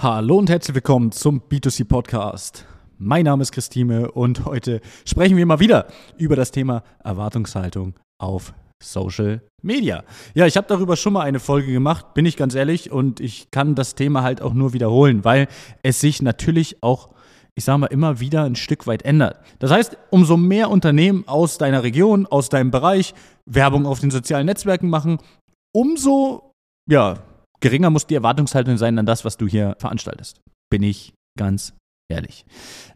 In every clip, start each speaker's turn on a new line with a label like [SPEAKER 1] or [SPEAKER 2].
[SPEAKER 1] Hallo und herzlich willkommen zum B2C Podcast. Mein Name ist Christine und heute sprechen wir mal wieder über das Thema Erwartungshaltung auf Social Media. Ja, ich habe darüber schon mal eine Folge gemacht, bin ich ganz ehrlich, und ich kann das Thema halt auch nur wiederholen, weil es sich natürlich auch, ich sage mal, immer wieder ein Stück weit ändert. Das heißt, umso mehr Unternehmen aus deiner Region, aus deinem Bereich Werbung auf den sozialen Netzwerken machen, umso ja, geringer muss die Erwartungshaltung sein an das, was du hier veranstaltest. Bin ich ganz ehrlich.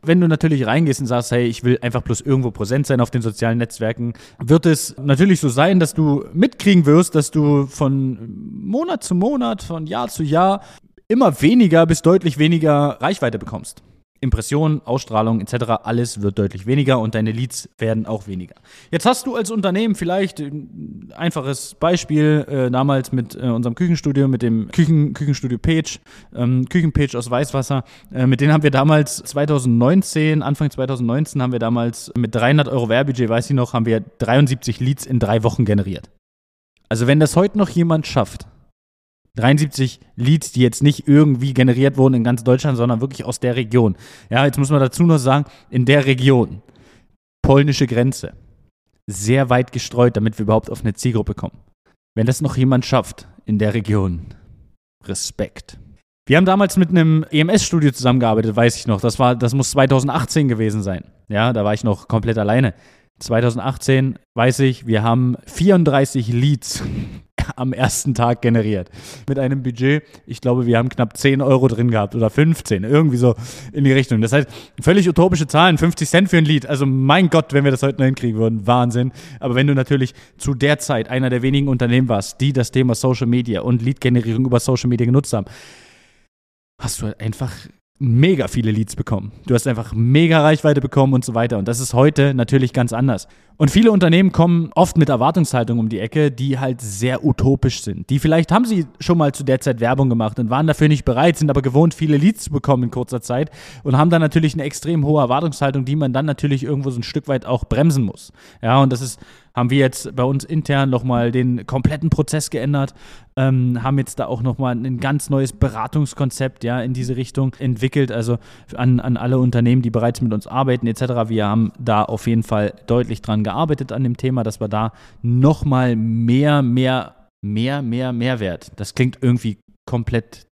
[SPEAKER 1] Wenn du natürlich reingehst und sagst, hey, ich will einfach bloß irgendwo präsent sein auf den sozialen Netzwerken, wird es natürlich so sein, dass du mitkriegen wirst, dass du von Monat zu Monat, von Jahr zu Jahr immer weniger bis deutlich weniger Reichweite bekommst. Impressionen, Ausstrahlung etc., alles wird deutlich weniger und deine Leads werden auch weniger. Jetzt hast du als Unternehmen vielleicht ein einfaches Beispiel, äh, damals mit äh, unserem Küchenstudio, mit dem Küchen, Küchenstudio Page, ähm, Küchenpage aus Weißwasser, äh, mit denen haben wir damals 2019, Anfang 2019 haben wir damals mit 300 Euro Werbudget, weiß ich noch, haben wir 73 Leads in drei Wochen generiert. Also wenn das heute noch jemand schafft, 73 Leads, die jetzt nicht irgendwie generiert wurden in ganz Deutschland, sondern wirklich aus der Region. Ja, jetzt muss man dazu noch sagen, in der Region, polnische Grenze, sehr weit gestreut, damit wir überhaupt auf eine Zielgruppe kommen. Wenn das noch jemand schafft in der Region, Respekt. Wir haben damals mit einem EMS-Studio zusammengearbeitet, weiß ich noch. Das war, das muss 2018 gewesen sein. Ja, da war ich noch komplett alleine. 2018 weiß ich, wir haben 34 Leads am ersten Tag generiert. Mit einem Budget, ich glaube, wir haben knapp 10 Euro drin gehabt oder 15, irgendwie so in die Richtung. Das heißt, völlig utopische Zahlen, 50 Cent für ein Lied. Also mein Gott, wenn wir das heute noch hinkriegen würden, Wahnsinn. Aber wenn du natürlich zu der Zeit einer der wenigen Unternehmen warst, die das Thema Social Media und Lead-Generierung über Social Media genutzt haben, hast du halt einfach mega viele Leads bekommen. Du hast einfach mega Reichweite bekommen und so weiter. Und das ist heute natürlich ganz anders. Und viele Unternehmen kommen oft mit Erwartungshaltung um die Ecke, die halt sehr utopisch sind. Die vielleicht haben sie schon mal zu der Zeit Werbung gemacht und waren dafür nicht bereit, sind aber gewohnt, viele Leads zu bekommen in kurzer Zeit und haben dann natürlich eine extrem hohe Erwartungshaltung, die man dann natürlich irgendwo so ein Stück weit auch bremsen muss. Ja, und das ist haben wir jetzt bei uns intern nochmal den kompletten Prozess geändert, ähm, haben jetzt da auch nochmal ein ganz neues Beratungskonzept ja, in diese Richtung entwickelt, also an, an alle Unternehmen, die bereits mit uns arbeiten etc. Wir haben da auf jeden Fall deutlich dran gearbeitet an dem Thema, dass wir da nochmal mehr, mehr, mehr, mehr Mehrwert, das klingt irgendwie komplett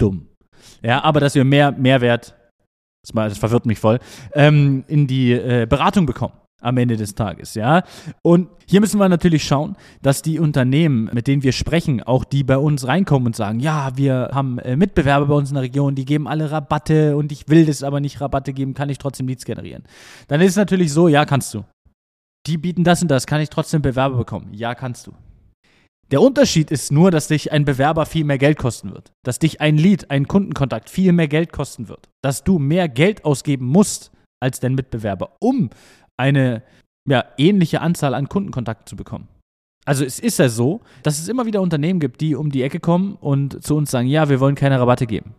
[SPEAKER 1] dumm. Ja, aber dass wir mehr Mehrwert, das, das verwirrt mich voll, ähm, in die äh, Beratung bekommen am Ende des Tages, ja. Und hier müssen wir natürlich schauen, dass die Unternehmen, mit denen wir sprechen, auch die bei uns reinkommen und sagen, ja, wir haben äh, Mitbewerber bei uns in der Region, die geben alle Rabatte und ich will das aber nicht Rabatte geben, kann ich trotzdem Leads generieren. Dann ist es natürlich so, ja, kannst du. Die bieten das und das, kann ich trotzdem Bewerber bekommen? Ja, kannst du. Der Unterschied ist nur, dass dich ein Bewerber viel mehr Geld kosten wird. Dass dich ein Lead, ein Kundenkontakt viel mehr Geld kosten wird. Dass du mehr Geld ausgeben musst als dein Mitbewerber, um eine ja, ähnliche Anzahl an Kundenkontakten zu bekommen. Also es ist ja so, dass es immer wieder Unternehmen gibt, die um die Ecke kommen und zu uns sagen, ja, wir wollen keine Rabatte geben.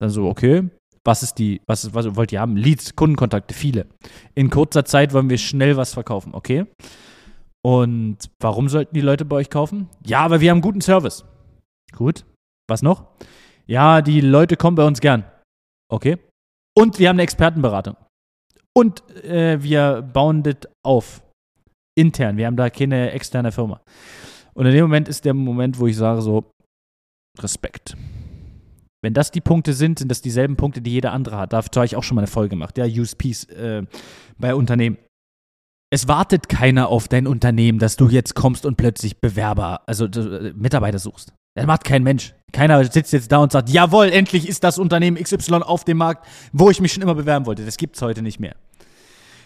[SPEAKER 1] Dann so, okay, was ist die, was, was wollt ihr haben? Leads, Kundenkontakte, viele. In kurzer Zeit wollen wir schnell was verkaufen, okay? Und warum sollten die Leute bei euch kaufen? Ja, weil wir haben guten Service. Gut. Was noch? Ja, die Leute kommen bei uns gern. Okay. Und wir haben eine Expertenberatung. Und äh, wir bauen das auf. Intern. Wir haben da keine externe Firma. Und in dem Moment ist der Moment, wo ich sage so, Respekt. Wenn das die Punkte sind, sind das dieselben Punkte, die jeder andere hat. Dazu habe ich auch schon mal eine Folge gemacht. Ja, USPs äh, bei Unternehmen. Es wartet keiner auf dein Unternehmen, dass du jetzt kommst und plötzlich Bewerber, also äh, Mitarbeiter suchst. Das macht kein Mensch. Keiner sitzt jetzt da und sagt, jawohl, endlich ist das Unternehmen XY auf dem Markt, wo ich mich schon immer bewerben wollte. Das gibt es heute nicht mehr.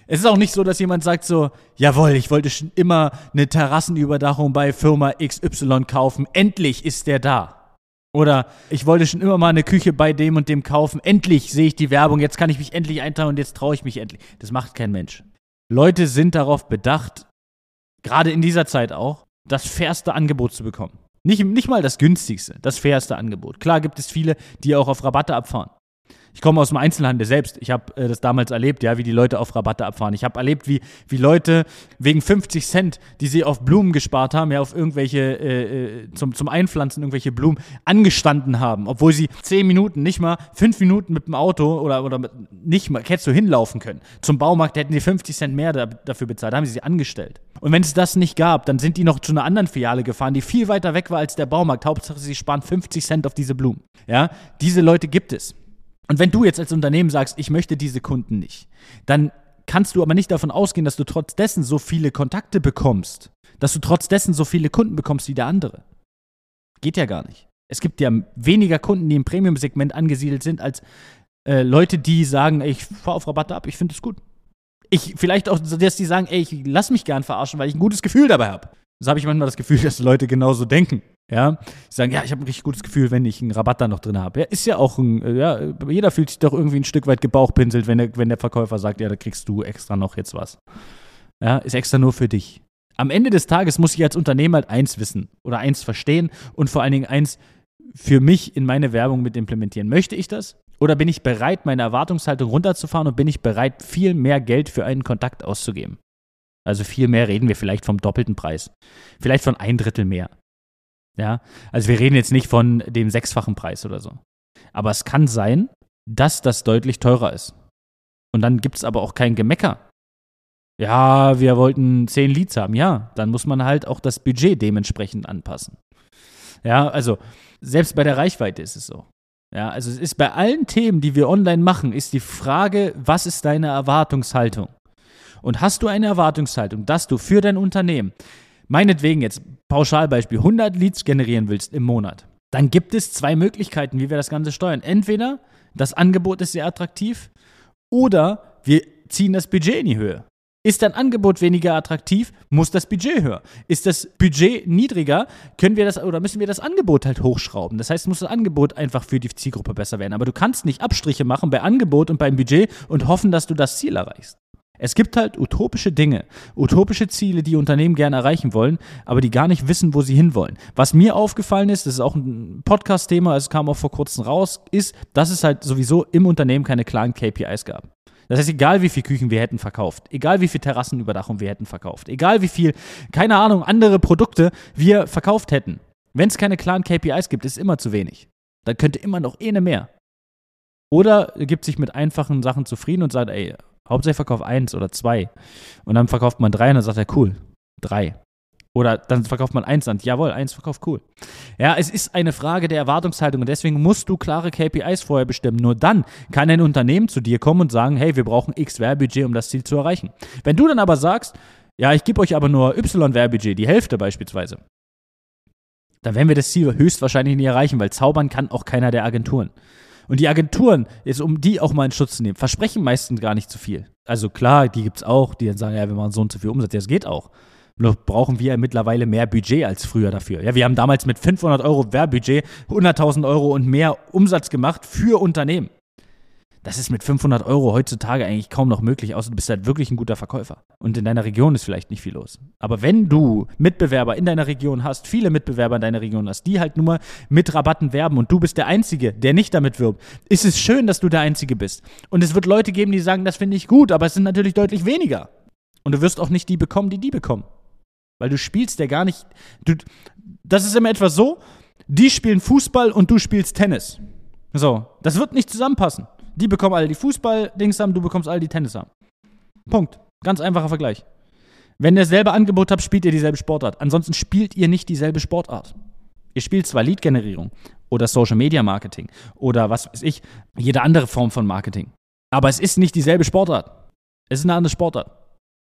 [SPEAKER 1] Es ist auch nicht so, dass jemand sagt so, jawohl, ich wollte schon immer eine Terrassenüberdachung bei Firma XY kaufen. Endlich ist der da. Oder ich wollte schon immer mal eine Küche bei dem und dem kaufen. Endlich sehe ich die Werbung. Jetzt kann ich mich endlich eintragen und jetzt traue ich mich endlich. Das macht kein Mensch. Leute sind darauf bedacht, gerade in dieser Zeit auch, das fairste Angebot zu bekommen. Nicht, nicht mal das günstigste, das fairste Angebot. Klar gibt es viele, die auch auf Rabatte abfahren. Ich komme aus dem Einzelhandel selbst. Ich habe äh, das damals erlebt, ja, wie die Leute auf Rabatte abfahren. Ich habe erlebt, wie, wie Leute wegen 50 Cent, die sie auf Blumen gespart haben, ja, auf irgendwelche, äh, äh zum, zum Einpflanzen irgendwelche Blumen, angestanden haben, obwohl sie 10 Minuten, nicht mal 5 Minuten mit dem Auto oder, oder mit, nicht mal, hättest du hinlaufen können. Zum Baumarkt hätten die 50 Cent mehr da, dafür bezahlt, da haben sie sie angestellt. Und wenn es das nicht gab, dann sind die noch zu einer anderen Filiale gefahren, die viel weiter weg war als der Baumarkt. Hauptsache, sie sparen 50 Cent auf diese Blumen. Ja, diese Leute gibt es. Und wenn du jetzt als Unternehmen sagst, ich möchte diese Kunden nicht, dann kannst du aber nicht davon ausgehen, dass du trotz dessen so viele Kontakte bekommst, dass du trotz dessen so viele Kunden bekommst wie der andere. Geht ja gar nicht. Es gibt ja weniger Kunden, die im Premium-Segment angesiedelt sind, als äh, Leute, die sagen, ey, ich fahre auf Rabatte ab, ich finde es gut. Ich, vielleicht auch, dass die sagen, ey, ich lass mich gern verarschen, weil ich ein gutes Gefühl dabei habe. Das habe ich manchmal das Gefühl, dass Leute genauso denken. Ja, sie sagen, ja, ich habe ein richtig gutes Gefühl, wenn ich einen Rabatt da noch drin habe. Ja, ist ja auch ein, äh, ja, jeder fühlt sich doch irgendwie ein Stück weit gebauchpinselt, wenn der, wenn der Verkäufer sagt, ja, da kriegst du extra noch jetzt was. Ja, ist extra nur für dich. Am Ende des Tages muss ich als Unternehmer halt eins wissen oder eins verstehen und vor allen Dingen eins für mich in meine Werbung mit implementieren. Möchte ich das? Oder bin ich bereit, meine Erwartungshaltung runterzufahren und bin ich bereit, viel mehr Geld für einen Kontakt auszugeben? Also viel mehr reden wir vielleicht vom doppelten Preis. Vielleicht von ein Drittel mehr. Ja, also wir reden jetzt nicht von dem sechsfachen Preis oder so. Aber es kann sein, dass das deutlich teurer ist. Und dann gibt es aber auch kein Gemecker. Ja, wir wollten zehn Leads haben. Ja, dann muss man halt auch das Budget dementsprechend anpassen. Ja, also selbst bei der Reichweite ist es so. Ja, also es ist bei allen Themen, die wir online machen, ist die Frage, was ist deine Erwartungshaltung? Und hast du eine Erwartungshaltung, dass du für dein Unternehmen, meinetwegen jetzt Pauschalbeispiel, 100 Leads generieren willst im Monat, dann gibt es zwei Möglichkeiten, wie wir das Ganze steuern. Entweder das Angebot ist sehr attraktiv oder wir ziehen das Budget in die Höhe. Ist dein Angebot weniger attraktiv, muss das Budget höher. Ist das Budget niedriger, können wir das oder müssen wir das Angebot halt hochschrauben. Das heißt, muss das Angebot einfach für die Zielgruppe besser werden. Aber du kannst nicht Abstriche machen bei Angebot und beim Budget und hoffen, dass du das Ziel erreichst. Es gibt halt utopische Dinge, utopische Ziele, die Unternehmen gerne erreichen wollen, aber die gar nicht wissen, wo sie hinwollen. Was mir aufgefallen ist, das ist auch ein Podcast-Thema, es kam auch vor kurzem raus, ist, dass es halt sowieso im Unternehmen keine klaren KPIs gab. Das heißt, egal wie viel Küchen wir hätten verkauft, egal wie viel Terrassenüberdachung wir hätten verkauft, egal wie viel, keine Ahnung, andere Produkte wir verkauft hätten, wenn es keine klaren KPIs gibt, ist immer zu wenig. Dann könnte immer noch eine mehr. Oder gibt sich mit einfachen Sachen zufrieden und sagt, ey, Hauptsache verkauf eins oder zwei. Und dann verkauft man drei und dann sagt er, cool, drei. Oder dann verkauft man eins und jawohl, eins verkauft cool. Ja, es ist eine Frage der Erwartungshaltung und deswegen musst du klare KPIs vorher bestimmen. Nur dann kann ein Unternehmen zu dir kommen und sagen, hey, wir brauchen X Werbudget, um das Ziel zu erreichen. Wenn du dann aber sagst, ja, ich gebe euch aber nur Y Werbudget, die Hälfte beispielsweise, dann werden wir das Ziel höchstwahrscheinlich nie erreichen, weil zaubern kann auch keiner der Agenturen. Und die Agenturen, jetzt um die auch mal in Schutz zu nehmen, versprechen meistens gar nicht zu viel. Also klar, die gibt es auch, die dann sagen, ja, wir machen so und so viel Umsatz. Ja, das geht auch. Nur brauchen wir mittlerweile mehr Budget als früher dafür. Ja, wir haben damals mit 500 Euro Werbudget 100.000 Euro und mehr Umsatz gemacht für Unternehmen. Das ist mit 500 Euro heutzutage eigentlich kaum noch möglich, außer du bist halt wirklich ein guter Verkäufer. Und in deiner Region ist vielleicht nicht viel los. Aber wenn du Mitbewerber in deiner Region hast, viele Mitbewerber in deiner Region hast, die halt nur mit Rabatten werben und du bist der Einzige, der nicht damit wirbt, ist es schön, dass du der Einzige bist. Und es wird Leute geben, die sagen, das finde ich gut, aber es sind natürlich deutlich weniger. Und du wirst auch nicht die bekommen, die die bekommen. Weil du spielst ja gar nicht. Du, das ist immer etwas so, die spielen Fußball und du spielst Tennis. So, das wird nicht zusammenpassen. Die bekommen alle die Fußball-Dings haben, du bekommst alle die Tennis haben. Punkt. Ganz einfacher Vergleich. Wenn ihr dasselbe Angebot habt, spielt ihr dieselbe Sportart. Ansonsten spielt ihr nicht dieselbe Sportart. Ihr spielt zwar Lead-Generierung oder Social-Media-Marketing oder was weiß ich, jede andere Form von Marketing. Aber es ist nicht dieselbe Sportart. Es ist eine andere Sportart.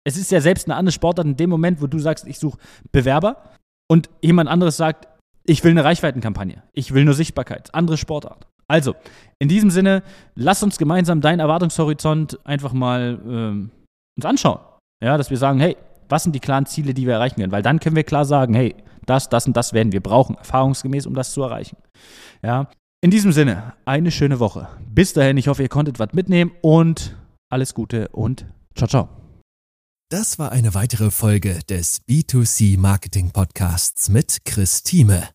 [SPEAKER 1] Es ist ja selbst eine andere Sportart in dem Moment, wo du sagst, ich suche Bewerber und jemand anderes sagt, ich will eine Reichweitenkampagne. Ich will nur Sichtbarkeit. Andere Sportart. Also, in diesem Sinne, lass uns gemeinsam deinen Erwartungshorizont einfach mal ähm, uns anschauen. Ja, dass wir sagen, hey, was sind die klaren Ziele, die wir erreichen können? Weil dann können wir klar sagen, hey, das, das und das werden wir brauchen, erfahrungsgemäß, um das zu erreichen. Ja, in diesem Sinne, eine schöne Woche. Bis dahin, ich hoffe, ihr konntet was mitnehmen und alles Gute und ciao, ciao.
[SPEAKER 2] Das war eine weitere Folge des B2C Marketing Podcasts mit Chris Thieme.